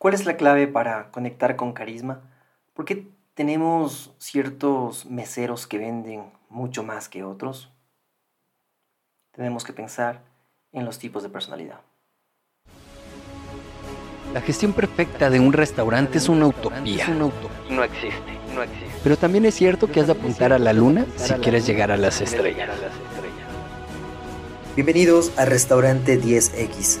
¿Cuál es la clave para conectar con carisma? ¿Por qué tenemos ciertos meseros que venden mucho más que otros? Tenemos que pensar en los tipos de personalidad. La gestión perfecta de un restaurante es una utopía. No existe, no existe. Pero también es cierto que has de apuntar a la luna si quieres llegar a las estrellas. Bienvenidos al Restaurante 10X,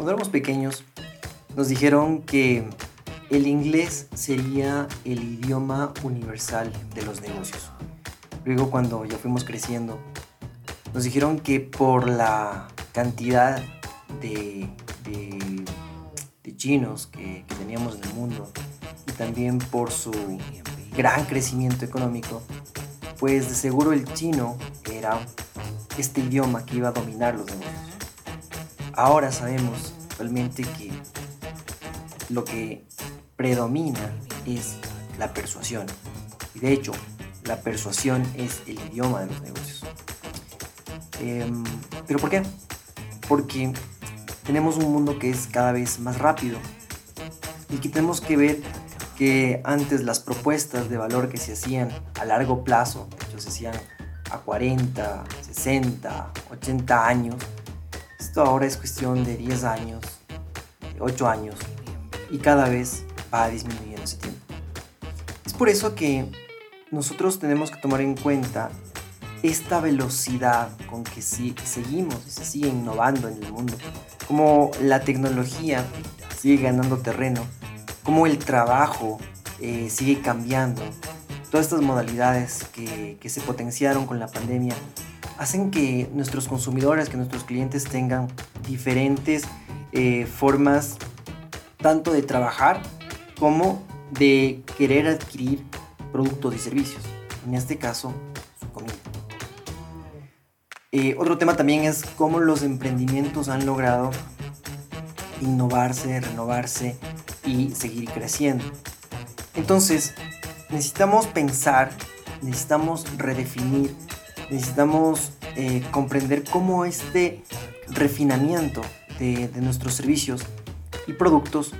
Cuando éramos pequeños, nos dijeron que el inglés sería el idioma universal de los negocios. Luego cuando ya fuimos creciendo, nos dijeron que por la cantidad de, chinos que, que teníamos en el mundo y también por su gran crecimiento económico, pues de seguro el chino era este idioma que iba a dominar los negocios. Ahora sabemos realmente que lo que predomina es la persuasión. Y de hecho, la persuasión es el idioma de los negocios. Em, ¿Pero por qué? Porque tenemos un mundo que es cada vez más rápido y que tenemos que ver que antes las propuestas de valor que se hacían a largo plazo, de se hacían a 40, 60, 80 años, esto ahora es cuestión de 10 años, de 8 años y cada vez va disminuyendo ese tiempo. Es por eso que nosotros tenemos que tomar en cuenta esta velocidad con que si seguimos y se sigue innovando en el mundo, como la tecnología sigue ganando terreno, como el trabajo eh, sigue cambiando, todas estas modalidades que, se potenciaron con la pandemia hacen que nuestros consumidores, que nuestros clientes tengan diferentes eh, formas tanto de trabajar como de querer adquirir productos y servicios. En este caso, su comida. Eh, otro tema también es cómo los emprendimientos han logrado innovarse, renovarse y seguir creciendo. Entonces, necesitamos pensar, necesitamos redefinir, necesitamos eh, comprender cómo este refinamiento de, nuestros servicios y productos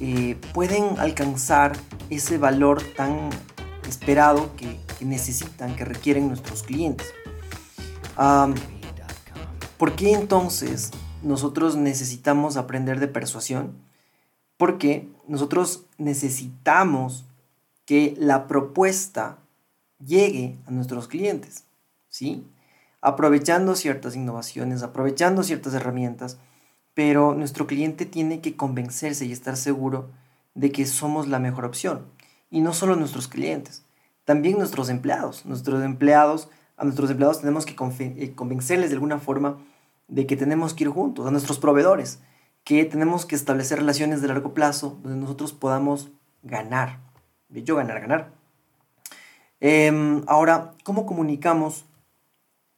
eh, pueden alcanzar ese valor tan esperado que, necesitan, que requieren nuestros clientes. ¿Por qué entonces nosotros necesitamos aprender de persuasión? Porque nosotros necesitamos que la propuesta llegue a nuestros clientes, ¿sí? Aprovechando ciertas innovaciones, aprovechando ciertas herramientas pero nuestro cliente tiene que convencerse y estar seguro de que somos la mejor opción. Y no solo nuestros clientes, también nuestros empleados. Nuestros empleados, a nuestros empleados tenemos que eh, convencerles de alguna forma de que tenemos que ir juntos, a nuestros proveedores, que tenemos que establecer relaciones de largo plazo donde nosotros podamos ganar. Hecho, ganar, ganar. Em, ahora, ¿cómo comunicamos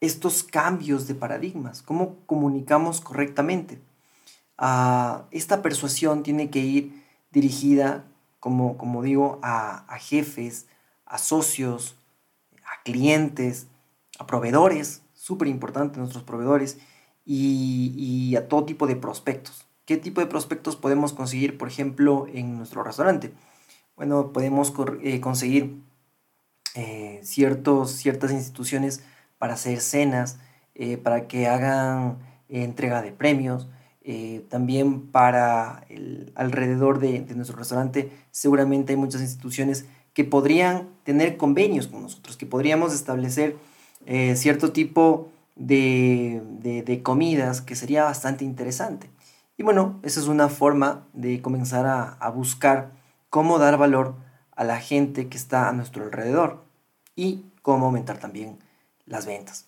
estos cambios de paradigmas? ¿Cómo comunicamos correctamente? esta persuasión tiene que ir dirigida, como, como digo, a, jefes, a socios, a clientes, a proveedores, súper importante nuestros proveedores, y, a todo tipo de prospectos. ¿Qué tipo de prospectos podemos conseguir, por ejemplo, en nuestro restaurante? Bueno, podemos eh, conseguir eh, ciertos, ciertas instituciones para hacer cenas, eh, para que hagan entrega de premios, eh, también para alrededor de, nuestro restaurante seguramente hay muchas instituciones que podrían tener convenios con nosotros, que podríamos establecer eh, cierto tipo de, comidas que sería bastante interesante. Y bueno, esa es una forma de comenzar a, buscar cómo dar valor a la gente que está a nuestro alrededor y cómo aumentar también las ventas.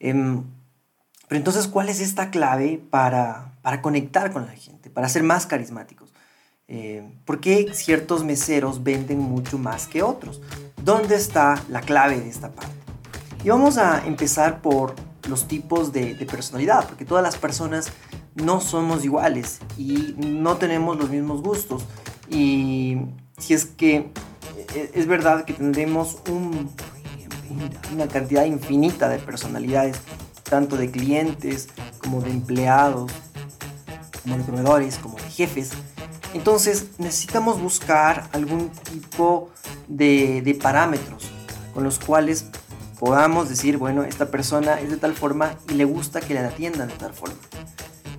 Em, Pero entonces, ¿cuál es esta clave para, para conectar con la gente, para ser más carismáticos? Eh, ¿Por qué ciertos meseros venden mucho más que otros? ¿Dónde está la clave de esta parte? Y vamos a empezar por los tipos de, de personalidad, porque todas las personas no somos iguales y no tenemos los mismos gustos. Y si es que e, es verdad que tendremos un, una cantidad infinita de personalidades, tanto de clientes como de empleados, como de proveedores, como de jefes. Entonces necesitamos buscar algún tipo de, parámetros con los cuales podamos decir, bueno, esta persona es de tal forma y le gusta que la atiendan de tal forma.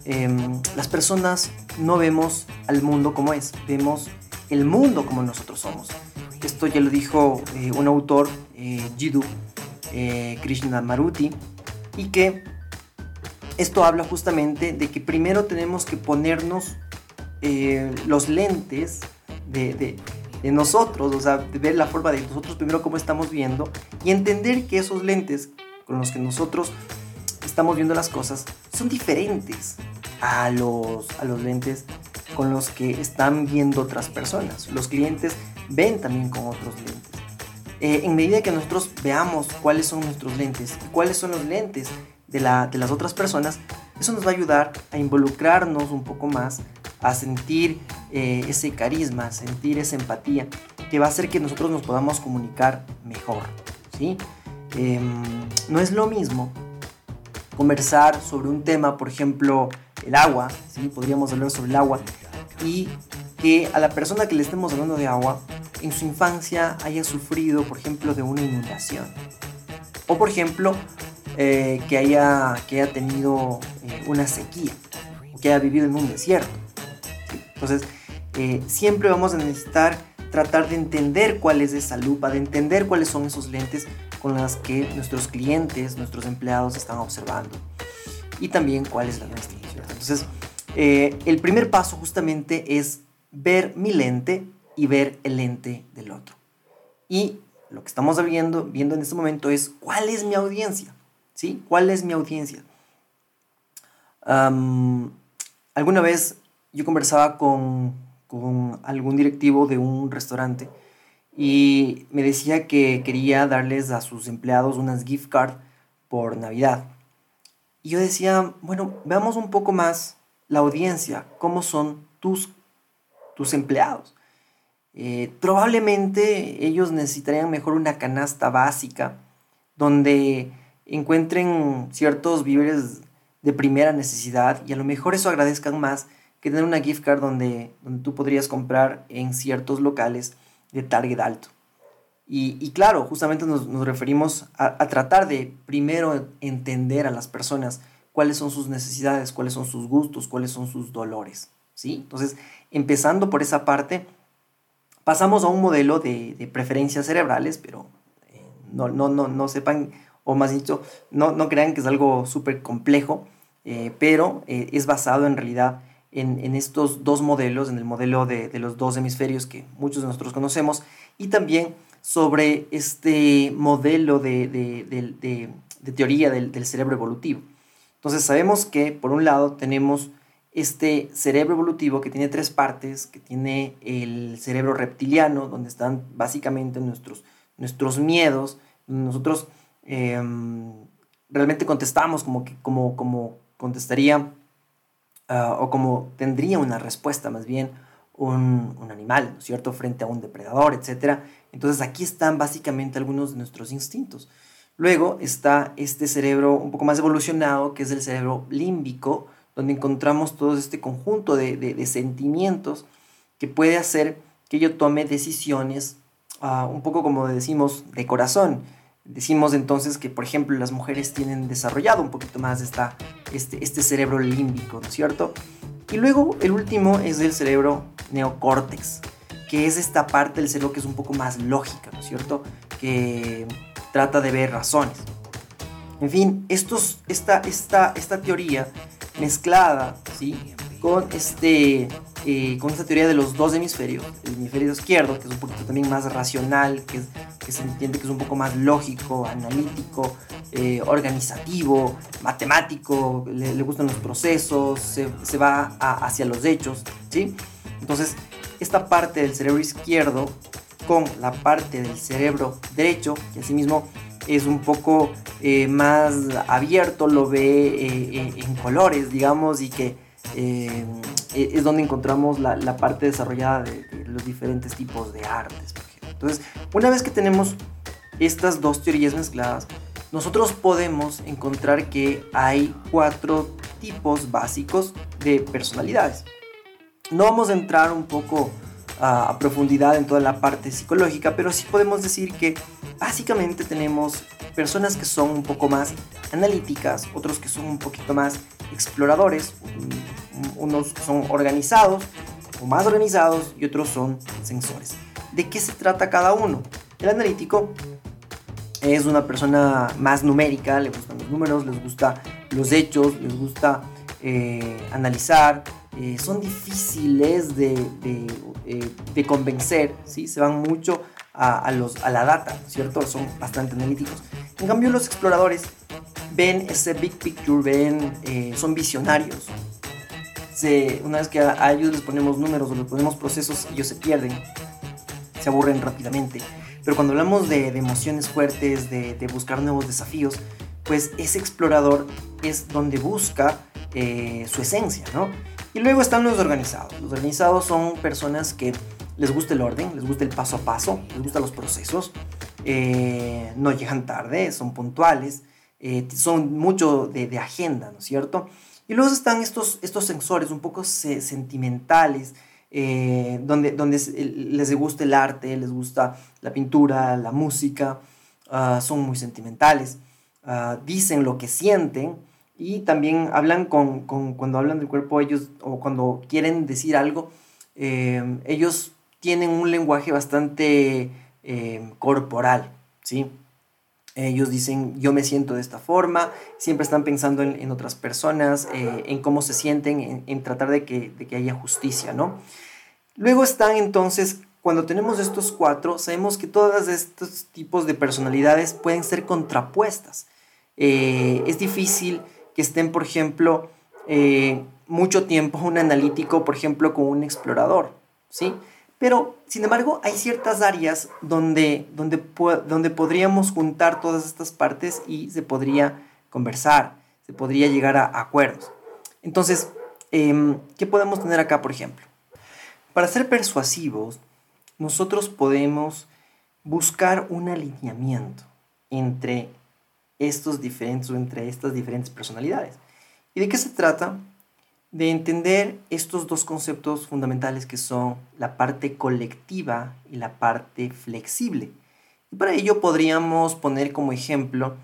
Em, las personas no vemos al mundo como es, vemos el mundo como nosotros somos. Esto ya lo dijo eh, un autor, eh, Jiddu eh, y que esto habla justamente de que primero tenemos que ponernos eh, los lentes de, nosotros, o sea, de ver la forma de nosotros primero cómo estamos viendo y entender que esos lentes con los que nosotros estamos viendo las cosas son diferentes a los, a los lentes con los que están viendo otras personas. Los clientes ven también con otros lentes. Eh, en medida que nosotros veamos cuáles son nuestros lentes y cuáles son los lentes de, la, de las otras personas, eso nos va a ayudar a involucrarnos un poco más, a sentir eh, ese carisma, sentir esa empatía, que va a hacer que nosotros nos podamos comunicar mejor. ¿sí? Eh, no es lo mismo conversar sobre un tema, por ejemplo, el agua, ¿sí? podríamos hablar sobre el agua, y que a la persona que le estemos hablando de agua en su infancia haya sufrido, por ejemplo, de una inundación. O, por ejemplo, eh, que, haya, que haya tenido eh, una sequía, que haya vivido en un desierto. Entonces, eh, siempre vamos a necesitar tratar de entender cuál es esa lupa, de entender cuáles son esos lentes con las que nuestros clientes, nuestros empleados están observando. Y también cuál es la nuestra. Entonces, el primer paso justamente es ver mi lente y ver el lente del otro. Y lo que estamos viendo, viendo en este momento es cuál es mi audiencia. ¿Sí? ¿Cuál es mi audiencia? Alguna vez yo conversaba con, con algún directivo de un restaurante y me decía que quería darles a sus empleados unas gift card por Navidad. Y yo decía, bueno, veamos un poco más la audiencia, cómo son tus, tus empleados. Eh, probablemente ellos necesitarían mejor una canasta básica donde encuentren ciertos víveres de primera necesidad y a lo mejor eso agradezcan más que tener una gift card donde, donde tú podrías comprar en ciertos locales de target alto. Y, y claro, justamente nos, nos referimos a, a, tratar de primero entender a las personas cuáles son sus necesidades, cuáles son sus gustos, cuáles son sus dolores. ¿sí? Entonces, empezando por esa parte, pasamos a un modelo de, preferencias cerebrales, pero eh, no, no, no, no sepan, o más dicho, no, no crean que es algo súper complejo, eh, pero eh, es basado en realidad en, estos dos modelos, en el modelo de, los dos hemisferios que muchos de nosotros conocemos, y también sobre este modelo de, teoría del cerebro evolutivo. Entonces sabemos que por un lado tenemos este cerebro evolutivo que tiene tres partes, que tiene el cerebro reptiliano, donde están básicamente nuestros, nuestros miedos, nosotros eh, realmente contestamos como, que, como, como contestaría uh, o como tendría una respuesta más bien un, un animal, ¿no es cierto?, frente a un depredador, etc. Entonces aquí están básicamente algunos de nuestros instintos. Luego está este cerebro un poco más evolucionado, que es el cerebro límbico, donde encontramos todo este conjunto de, de, sentimientos que puede hacer que yo tome decisiones uh, un poco como decimos de corazón. Decimos entonces que, por ejemplo, las mujeres tienen desarrollado un poquito más esta, este, este cerebro límbico, ¿no es cierto? Y luego el último es el cerebro neocórtex, que es esta parte del cerebro que es un poco más lógica, ¿no es cierto? Que trata de ver razones. En fin, estos, esta, esta, esta teoría mezclada ¿sí? con este, eh, con esta teoría de los dos hemisferios, el hemisferio izquierdo, que es un poquito también más racional, que, que se entiende que es un poco más lógico, analítico, eh, organizativo, matemático, le, gustan los procesos, se, se va hacia los hechos, ¿sí? Entonces, esta parte del cerebro izquierdo con la parte del cerebro derecho, que asimismo es un poco eh, más abierto, lo ve en colores, digamos, y que eh, es donde encontramos la, parte desarrollada de, los diferentes tipos de artes. Entonces, una vez que tenemos estas dos teorías mezcladas, nosotros podemos encontrar que hay cuatro tipos básicos de personalidades. No vamos a entrar un poco a, profundidad en toda la parte psicológica, pero sí podemos decir que básicamente tenemos personas que son un poco más analíticas, otros que son un poquito más exploradores, unos son organizados o más organizados y otros son sensores. ¿De qué se trata cada uno? El analítico es una persona más numérica, le gustan los números, les gusta los hechos, les gusta eh, analizar, eh, son difíciles de, eh, de, convencer, ¿sí? se van mucho a, los, a la data, ¿cierto? Son bastante analíticos. En cambio, los exploradores ven ese big picture, ven, son visionarios, una vez que a, ellos les ponemos números o les ponemos procesos, ellos se pierden, se aburren rápidamente. Pero cuando hablamos de, emociones fuertes, de, buscar nuevos desafíos, pues ese explorador es donde busca eh, su esencia, ¿no? Y luego están los organizados. Los organizados son personas que les gusta el orden, les gusta el paso a paso, les gustan los procesos, eh, no llegan tarde, son puntuales, eh, son mucho de, de, agenda, ¿no es cierto? Y luego están estos, estos sensores un poco sentimentales, eh, donde, donde les gusta el arte, les gusta la pintura, la música, ah, son muy sentimentales, ah, dicen lo que sienten y también hablan con, con, cuando hablan del cuerpo ellos o cuando quieren decir algo, eh, ellos tienen un lenguaje bastante eh, corporal, ¿sí? Ellos dicen, yo me siento de esta forma, siempre están pensando en, otras personas, eh, en cómo se sienten, en, tratar de que, de que, haya justicia, ¿no? Luego están entonces, cuando tenemos estos cuatro, sabemos que todos estos tipos de personalidades pueden ser contrapuestas. Es difícil que estén, por ejemplo, eh, mucho tiempo un analítico, por ejemplo, con un explorador, ¿sí? Pero, sin embargo, hay ciertas áreas donde, donde, donde podríamos juntar todas estas partes y se podría conversar, se podría llegar a acuerdos. Entonces, em, ¿qué podemos tener acá, por ejemplo? Para ser persuasivos, nosotros podemos buscar un alineamiento entre estos diferentes o entre estas diferentes personalidades. ¿Y de qué se trata? de entender estos dos conceptos fundamentales que son la parte colectiva y la parte flexible. Y para ello podríamos poner como ejemplo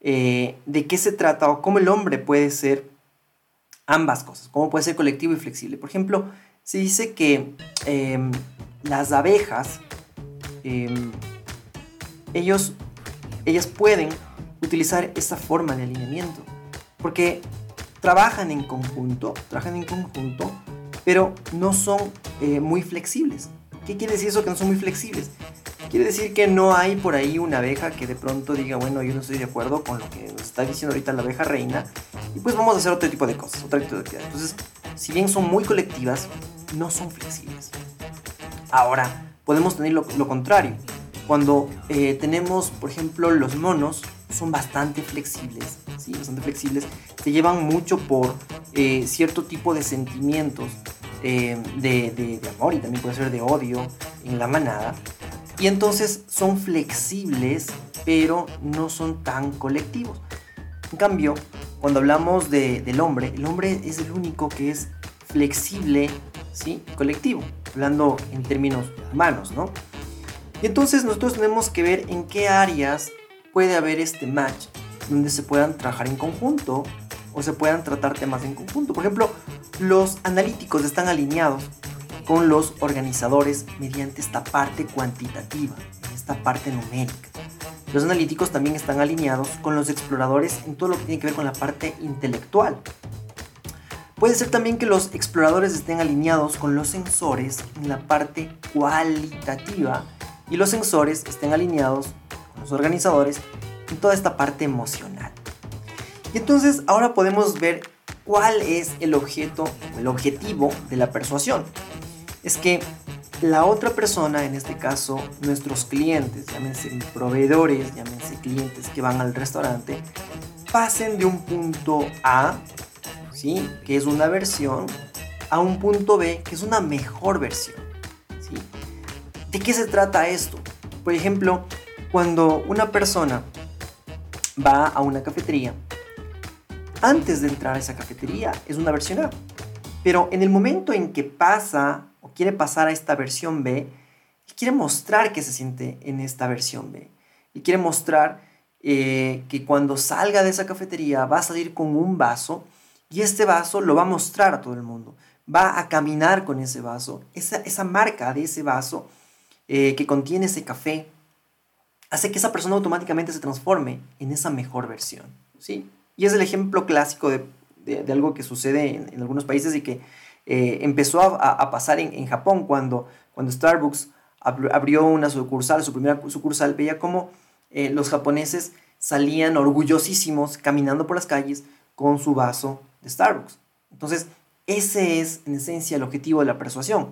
eh, de qué se trata o cómo el hombre puede ser ambas cosas, cómo puede ser colectivo y flexible. Por ejemplo, se dice que em, las abejas, em, ellos, ellas pueden utilizar esa forma de alineamiento, porque trabajan en conjunto, trabajan en conjunto, pero no son eh, muy flexibles. ¿Qué quiere decir eso que no son muy flexibles? Quiere decir que no hay por ahí una abeja que de pronto diga, bueno, yo no estoy de acuerdo con lo que nos está diciendo ahorita la abeja reina, y pues vamos a hacer otro tipo de cosas, otra tipo de actividades. Entonces, si bien son muy colectivas, no son flexibles. Ahora, podemos tener lo, contrario. Cuando eh, tenemos, por ejemplo, los monos, son bastante flexibles, ¿sí? bastante flexibles, se llevan mucho por eh, cierto tipo de sentimientos eh, de, de, amor y también puede ser de odio en la manada. Y entonces son flexibles, pero no son tan colectivos. En cambio, cuando hablamos de, del hombre, el hombre es el único que es flexible, ¿sí? Colectivo, hablando en términos humanos, ¿no? Y entonces nosotros tenemos que ver en qué áreas puede haber este match donde se puedan trabajar en conjunto o se puedan tratar temas en conjunto. Por ejemplo, los analíticos están alineados con los organizadores mediante esta parte cuantitativa, esta parte numérica. Los analíticos también están alineados con los exploradores en todo lo que tiene que ver con la parte intelectual. Puede ser también que los exploradores estén alineados con los sensores en la parte cualitativa y los sensores estén alineados los organizadores en toda esta parte emocional. Y entonces ahora podemos ver cuál es el objeto, el objetivo de la persuasión. Es que la otra persona, en este caso nuestros clientes, llámense proveedores, llámense clientes que van al restaurante, pasen de un punto A, ¿sí? que es una versión, a un punto B, que es una mejor versión. ¿sí? ¿De qué se trata esto? Por ejemplo, cuando una persona va a una cafetería, antes de entrar a esa cafetería es una versión A. Pero en el momento en que pasa o quiere pasar a esta versión B, quiere mostrar que se siente en esta versión B. Y quiere mostrar eh, que cuando salga de esa cafetería va a salir con un vaso y este vaso lo va a mostrar a todo el mundo. Va a caminar con ese vaso. Esa, esa marca de ese vaso eh, que contiene ese café hace que esa persona automáticamente se transforme en esa mejor versión. ¿sí? Y es el ejemplo clásico de, de, algo que sucede en, en, algunos países y que eh, empezó a, a pasar en, en, Japón cuando, cuando Starbucks abrió una sucursal, su primera sucursal, veía cómo eh, los japoneses salían orgullosísimos caminando por las calles con su vaso de Starbucks. Entonces, ese es en esencia el objetivo de la persuasión.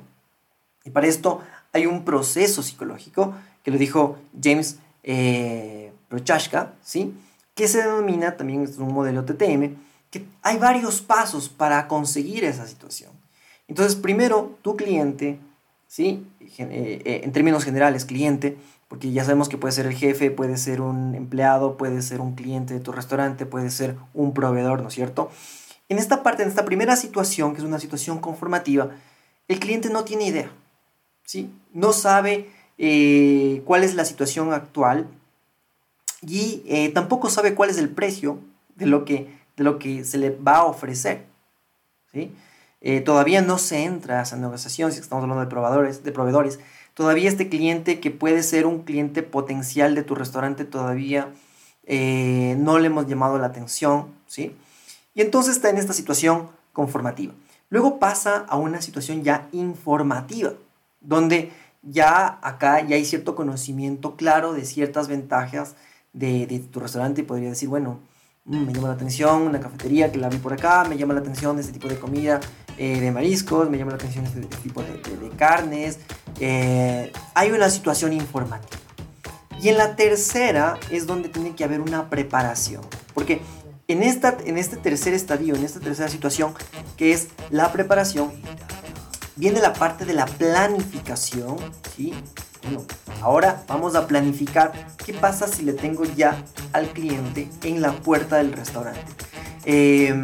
Y para esto hay un proceso psicológico que lo dijo James eh, Prochaska, ¿sí? que se denomina, también es un modelo TTM, que hay varios pasos para conseguir esa situación. Entonces, primero, tu cliente, ¿sí? Eh, eh, en términos generales, cliente, porque ya sabemos que puede ser el jefe, puede ser un empleado, puede ser un cliente de tu restaurante, puede ser un proveedor, ¿no es cierto? En esta parte, en esta primera situación, que es una situación conformativa, el cliente no tiene idea, ¿sí? No sabe eh, cuál es la situación actual y eh, tampoco sabe cuál es el precio de lo que, de lo que se le va a ofrecer, ¿sí? Eh, todavía no se entra a esa negociación, si estamos hablando de proveedores, de proveedores. Todavía este cliente que puede ser un cliente potencial de tu restaurante todavía no le hemos llamado la atención, ¿sí? Y entonces está en esta situación conformativa. Luego pasa a una situación ya informativa, donde ya acá ya hay cierto conocimiento claro de ciertas ventajas de, de tu restaurante y podría decir, bueno, mm, me llama la atención una cafetería que la vi por acá, me llama la atención este tipo de comida eh, de mariscos, me llama la atención este, tipo de, de, carnes. Eh, hay una situación informativa. Y en la tercera es donde tiene que haber una preparación. Porque en, esta, en este tercer estadio, en esta tercera situación, que es la preparación, viene la parte de la planificación. ¿sí? Bueno, ahora vamos a planificar qué pasa si le tengo ya al cliente en la puerta del restaurante. Eh,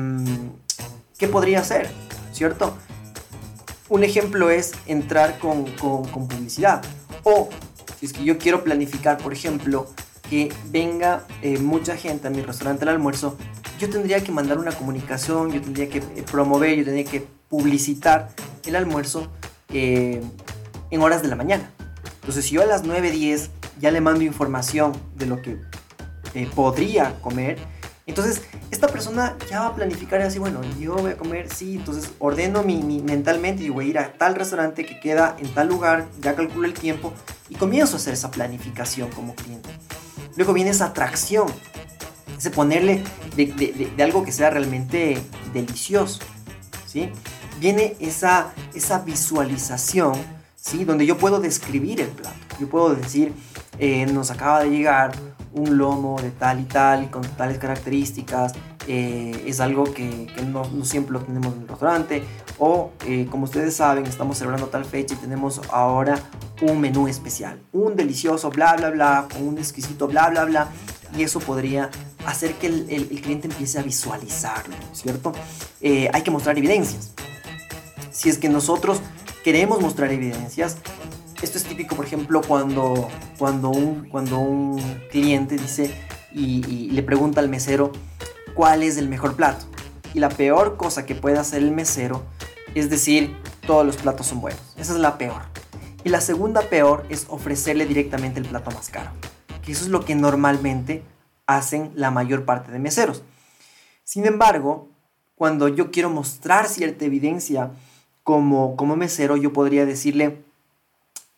¿Qué podría hacer? ¿cierto? Un ejemplo es entrar con, con, con, publicidad. O si es que yo quiero planificar, por ejemplo, que venga eh, mucha gente a mi restaurante al almuerzo, yo tendría que mandar una comunicación, yo tendría que eh, promover, yo tendría que publicitar el almuerzo eh, en horas de la mañana. Entonces, si yo a las 9.10 ya le mando información de lo que eh, podría comer, entonces, esta persona ya va a planificar y así, bueno, yo voy a comer, sí, entonces ordeno mi, mi, mentalmente y voy a ir a tal restaurante que queda en tal lugar, ya calculo el tiempo y comienzo a hacer esa planificación como cliente. Luego viene esa atracción, ese ponerle de algo que sea realmente delicioso, ¿sí? Viene esa, esa visualización, ¿sí? Donde yo puedo describir el plato, yo puedo decir, eh, nos acaba de llegar un lomo de tal y tal, con tales características, eh, es algo que, que no, no, siempre lo tenemos en el restaurante, o eh, como ustedes saben, estamos celebrando tal fecha y tenemos ahora un menú especial, un delicioso bla bla bla, con un exquisito bla bla bla, y eso podría hacer que el, el, el cliente empiece a visualizarlo, ¿cierto? Eh, hay que mostrar evidencias. Si es que nosotros queremos mostrar evidencias, esto es típico, por ejemplo, cuando, cuando, un, cuando un cliente dice y, le pregunta al mesero cuál es el mejor plato. Y la peor cosa que puede hacer el mesero es decir, todos los platos son buenos. Esa es la peor. Y la segunda peor es ofrecerle directamente el plato más caro. Que eso es lo que normalmente hacen la mayor parte de meseros. Sin embargo, cuando yo quiero mostrar cierta evidencia como, como mesero, yo podría decirle,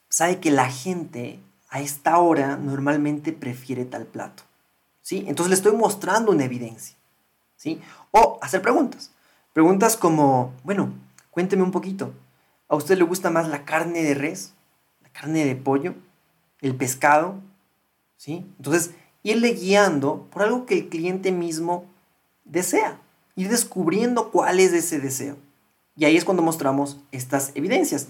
sabe que la gente a esta hora normalmente prefiere tal plato. ¿Sí? Entonces le estoy mostrando una evidencia. ¿Sí? O hacer preguntas. Preguntas como, bueno, cuénteme un poquito. ¿A usted le gusta más la carne de res? ¿La carne de pollo? ¿El pescado? ¿Sí? Entonces, irle guiando por algo que el cliente mismo desea. Ir descubriendo cuál es ese deseo. Y ahí es cuando mostramos estas evidencias.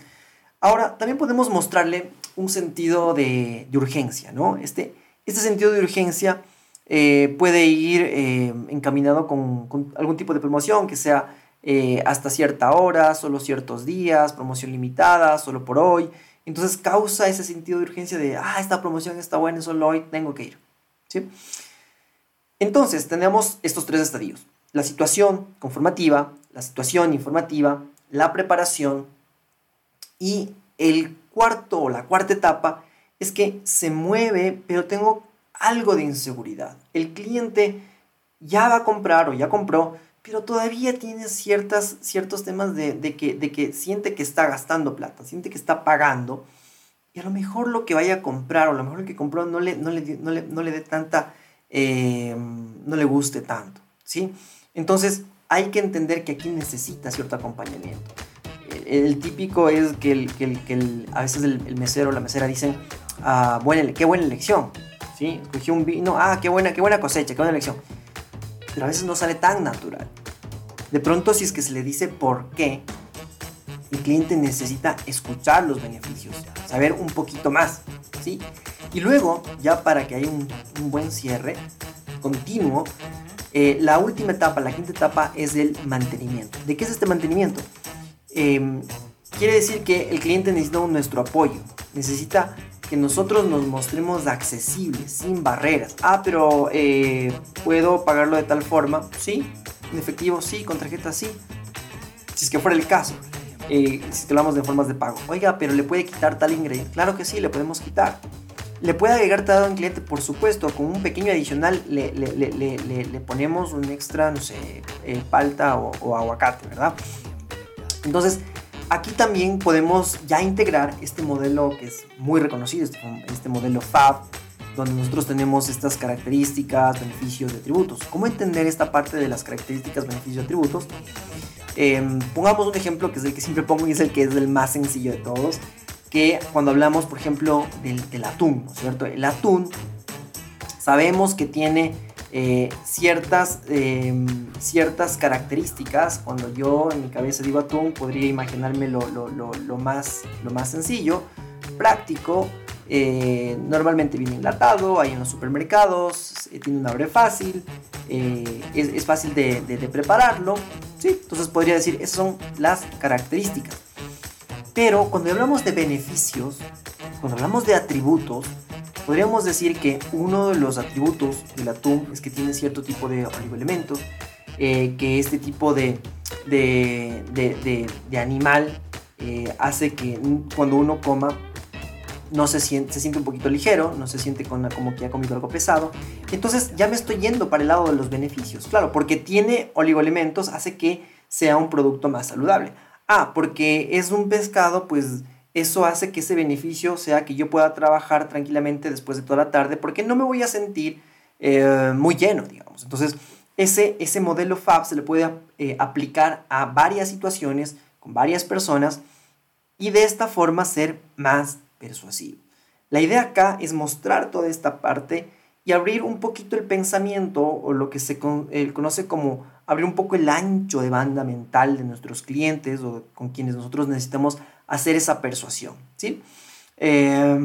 Ahora, también podemos mostrarle un sentido de, urgencia, ¿no? Este, este sentido de urgencia eh, puede ir eh, encaminado con, algún tipo de promoción que sea eh, hasta cierta hora, solo ciertos días, promoción limitada, solo por hoy. Entonces causa ese sentido de urgencia de, ah, esta promoción está buena, solo hoy tengo que ir. ¿Sí? Entonces tenemos estos tres estadios. La situación conformativa, la situación informativa, la preparación y el cuarto o la cuarta etapa es que se mueve, pero tengo algo de inseguridad. El cliente ya va a comprar o ya compró, pero todavía tiene ciertas, ciertos temas de, que, de que siente que está gastando plata, siente que está pagando, y a lo mejor lo que vaya a comprar o a lo mejor lo que compró no le, no le, no le, dé tanta, eh, no le guste tanto, ¿sí? Entonces hay que entender que aquí necesita cierto acompañamiento el típico es que, el, que, a veces el, mesero o la mesera dicen, ah, buena, qué buena elección, ¿sí? Escogí un vino, ah, qué buena, qué buena cosecha, qué buena elección. Pero a veces no sale tan natural. De pronto, si es que se le dice por qué, el cliente necesita escuchar los beneficios, saber un poquito más, ¿sí? Y luego, ya para que haya un, buen cierre continuo, eh, la última etapa, la quinta etapa es el mantenimiento. ¿De qué es este mantenimiento? Em, quiere decir que el cliente necesita nuestro apoyo, necesita que nosotros nos mostremos accesibles, sin barreras. Ah, pero eh, ¿puedo pagarlo de tal forma? Sí, en efectivo sí, con tarjeta sí. Si es que fuera el caso. Eh, si hablamos de formas de pago. Oiga, pero ¿le puede quitar tal ingrediente? Claro que sí, le podemos quitar. ¿Le puede agregar tal un cliente? Por supuesto, con un pequeño adicional le, le, ponemos un extra, no sé, eh, palta o, o aguacate, ¿verdad? Entonces, aquí también podemos ya integrar este modelo que es muy reconocido, este, este, modelo FAB, donde nosotros tenemos estas características, beneficios y atributos. ¿Cómo entender esta parte de las características, beneficios y atributos? Em, pongamos un ejemplo que es el que siempre pongo y es el que es el más sencillo de todos, que cuando hablamos, por ejemplo, del, atún, ¿no es cierto? El atún sabemos que tiene eh, ciertas, em, ciertas características. Cuando yo en mi cabeza digo atún, podría imaginarme lo, más, lo más sencillo, práctico. Eh, normalmente viene enlatado, hay en los supermercados, eh, tiene un abre fácil, es, fácil de, de, prepararlo. ¿sí? Entonces podría decir, esas son las características. Pero cuando hablamos de beneficios, cuando hablamos de atributos, Podríamos decir que uno de los atributos del atún es que tiene cierto tipo de oligoelementos, eh, que este tipo de, de, animal eh, hace que cuando uno coma no se siente, se siente un poquito ligero, no se siente con, como que ha comido algo pesado. Entonces ya me estoy yendo para el lado de los beneficios, claro, porque tiene oligoelementos, hace que sea un producto más saludable. Ah, porque es un pescado, pues eso hace que ese beneficio sea que yo pueda trabajar tranquilamente después de toda la tarde porque no me voy a sentir eh, muy lleno, digamos. Entonces, ese, ese modelo FAB se le puede eh, aplicar a varias situaciones con varias personas y de esta forma ser más persuasivo. La idea acá es mostrar toda esta parte y abrir un poquito el pensamiento o lo que se conoce como abrir un poco el ancho de banda mental de nuestros clientes o con quienes nosotros necesitamos hacer esa persuasión, ¿sí? Eh,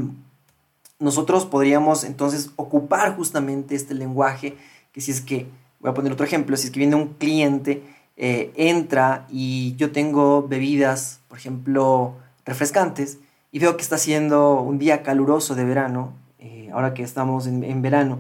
nosotros podríamos entonces ocupar justamente este lenguaje, que si es que, voy a poner otro ejemplo, si es que viene un cliente, eh, entra y yo tengo bebidas, por ejemplo, refrescantes, y veo que está haciendo un día caluroso de verano, ahora que estamos en, verano,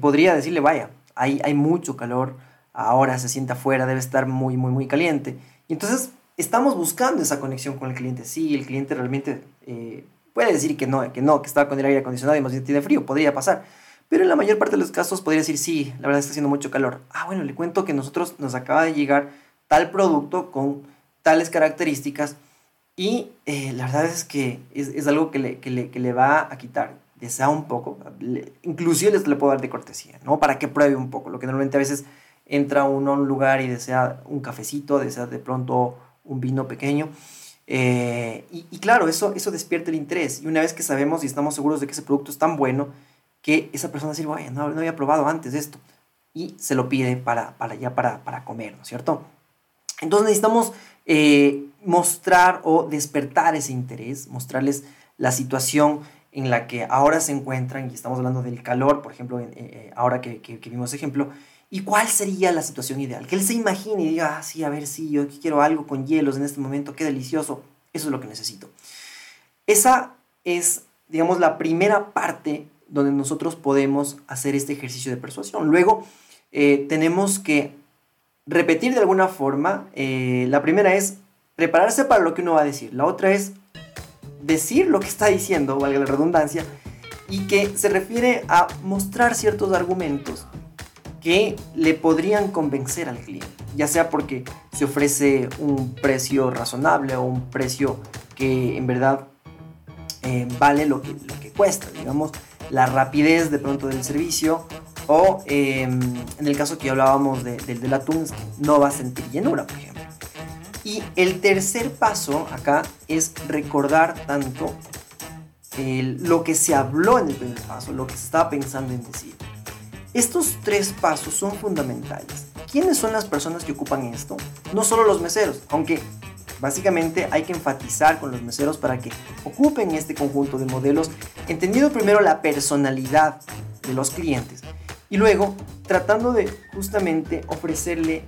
podría decirle, vaya, hay, mucho calor, ahora se sienta afuera, debe estar muy, muy, muy caliente. Y entonces estamos buscando esa conexión con el cliente. Sí, el cliente realmente eh, puede decir que no, que no, que está con el aire acondicionado y más bien tiene frío, podría pasar. Pero en la mayor parte de los casos podría decir, sí, la verdad está haciendo mucho calor. Ah, bueno, le cuento que nosotros nos acaba de llegar tal producto con tales características y eh, la verdad es que es, algo que le, que, le, que le, va a quitar, desea un poco, inclusive les le puedo dar de cortesía, ¿no? Para que pruebe un poco, lo que normalmente a veces entra uno a un lugar y desea un cafecito, desea de pronto un vino pequeño. Eh, y, claro, eso, eso despierta el interés. Y una vez que sabemos y estamos seguros de que ese producto es tan bueno, que esa persona dice, vaya, no, no, había probado antes esto. Y se lo pide para, para ya para, para comer, ¿no es cierto? Entonces necesitamos eh, mostrar o despertar ese interés, mostrarles la situación en la que ahora se encuentran, y estamos hablando del calor, por ejemplo, eh, ahora que, que, que ejemplo, ¿Y cuál sería la situación ideal? Que él se imagine y diga, ah, sí, a ver, sí, yo quiero algo con hielos en este momento, qué delicioso, eso es lo que necesito. Esa es, digamos, la primera parte donde nosotros podemos hacer este ejercicio de persuasión. Luego, eh, tenemos que repetir de alguna forma. Eh, la primera es prepararse para lo que uno va a decir. La otra es decir lo que está diciendo, valga la redundancia, y que se refiere a mostrar ciertos argumentos que le podrían convencer al cliente, ya sea porque se ofrece un precio razonable o un precio que en verdad eh, vale lo que, lo que cuesta, digamos, la rapidez de pronto del servicio o em, en el caso que hablábamos del del atún, no va a sentir llenura, por ejemplo. Y el tercer paso acá es recordar tanto lo que se habló en el primer paso, lo que se estaba pensando en decir. Estos tres pasos son fundamentales. ¿Quiénes son las personas que ocupan esto? No solo los meseros, aunque básicamente hay que enfatizar con los meseros para que ocupen este conjunto de modelos, entendiendo primero la personalidad de los clientes y luego tratando de justamente ofrecerle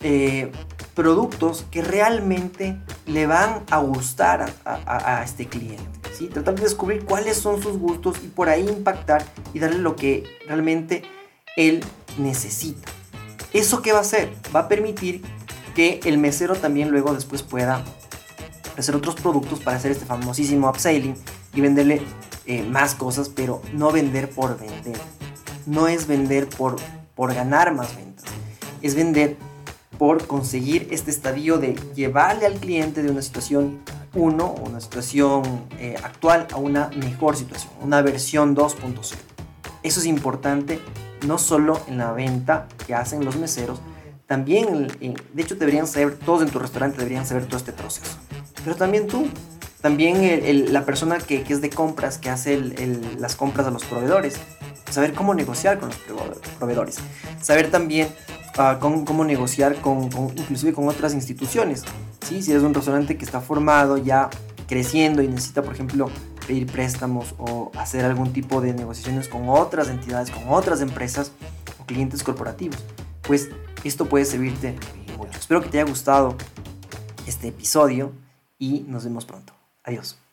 eh, productos que realmente le van a gustar a, este cliente. ¿sí? Tratar de descubrir cuáles son sus gustos y por ahí impactar y darle lo que realmente él necesita. ¿Eso qué va a hacer? Va a permitir que el mesero también luego después pueda hacer otros productos para hacer este famosísimo upselling y venderle eh, más cosas, pero no vender por vender. No es vender por, por ganar más ventas. Es vender por conseguir este estadio de llevarle al cliente de una situación 1 una situación eh, actual a una mejor situación, una versión 2.0. Eso es importante no solo en la venta que hacen los meseros, también, de hecho deberían saber, todos en tu restaurante deberían saber todo este proceso. Pero también tú, también la persona que, es de compras, que hace las compras a los proveedores, saber cómo negociar con los proveedores, saber también uh, cómo, negociar con, inclusive con otras instituciones. Si eres un restaurante que está formado, ya creciendo y necesita, por ejemplo, pedir préstamos o hacer algún tipo de negociaciones con otras entidades, con otras empresas o clientes corporativos, pues esto puede servirte mucho. Espero que te haya gustado este episodio y nos vemos pronto. Adiós.